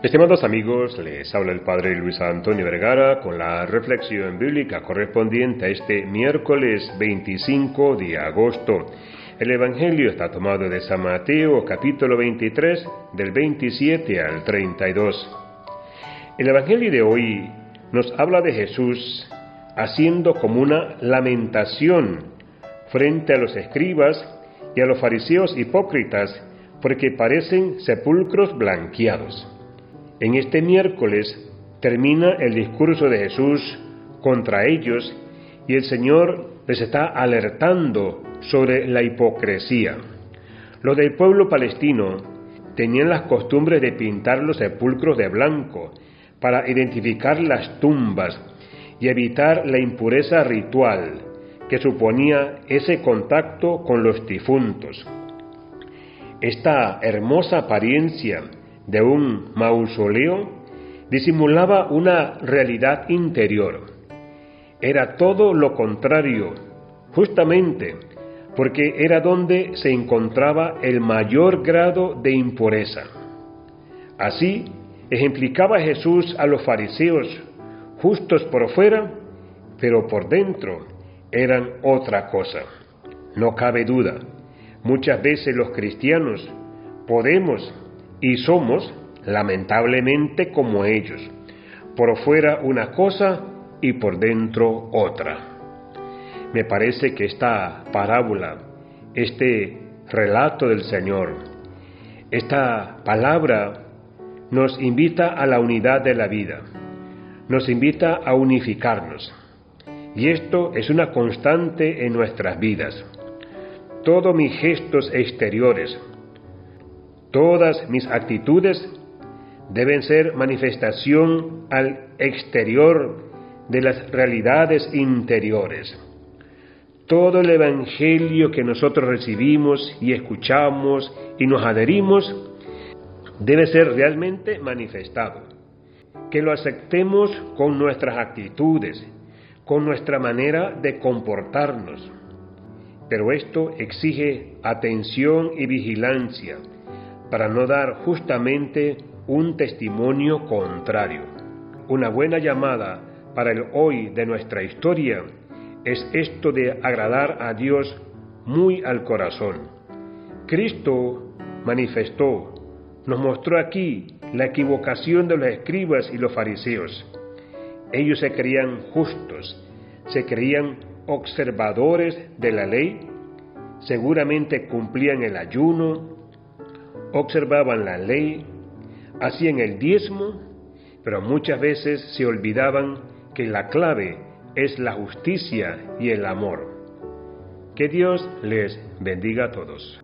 Estimados amigos, les habla el Padre Luis Antonio Vergara con la reflexión bíblica correspondiente a este miércoles 25 de agosto. El Evangelio está tomado de San Mateo capítulo 23 del 27 al 32. El Evangelio de hoy nos habla de Jesús haciendo como una lamentación frente a los escribas y a los fariseos hipócritas porque parecen sepulcros blanqueados. En este miércoles termina el discurso de Jesús contra ellos y el Señor les está alertando sobre la hipocresía. Los del pueblo palestino tenían las costumbres de pintar los sepulcros de blanco para identificar las tumbas y evitar la impureza ritual que suponía ese contacto con los difuntos. Esta hermosa apariencia de un mausoleo disimulaba una realidad interior. Era todo lo contrario, justamente porque era donde se encontraba el mayor grado de impureza. Así ejemplificaba Jesús a los fariseos, justos por fuera, pero por dentro eran otra cosa. No cabe duda, muchas veces los cristianos podemos y somos, lamentablemente, como ellos, por fuera una cosa y por dentro otra. Me parece que esta parábola, este relato del Señor, esta palabra nos invita a la unidad de la vida, nos invita a unificarnos. Y esto es una constante en nuestras vidas. Todos mis gestos exteriores, Todas mis actitudes deben ser manifestación al exterior de las realidades interiores. Todo el Evangelio que nosotros recibimos y escuchamos y nos adherimos debe ser realmente manifestado. Que lo aceptemos con nuestras actitudes, con nuestra manera de comportarnos. Pero esto exige atención y vigilancia para no dar justamente un testimonio contrario. Una buena llamada para el hoy de nuestra historia es esto de agradar a Dios muy al corazón. Cristo manifestó, nos mostró aquí la equivocación de los escribas y los fariseos. Ellos se creían justos, se creían observadores de la ley, seguramente cumplían el ayuno, observaban la ley, hacían el diezmo, pero muchas veces se olvidaban que la clave es la justicia y el amor. Que Dios les bendiga a todos.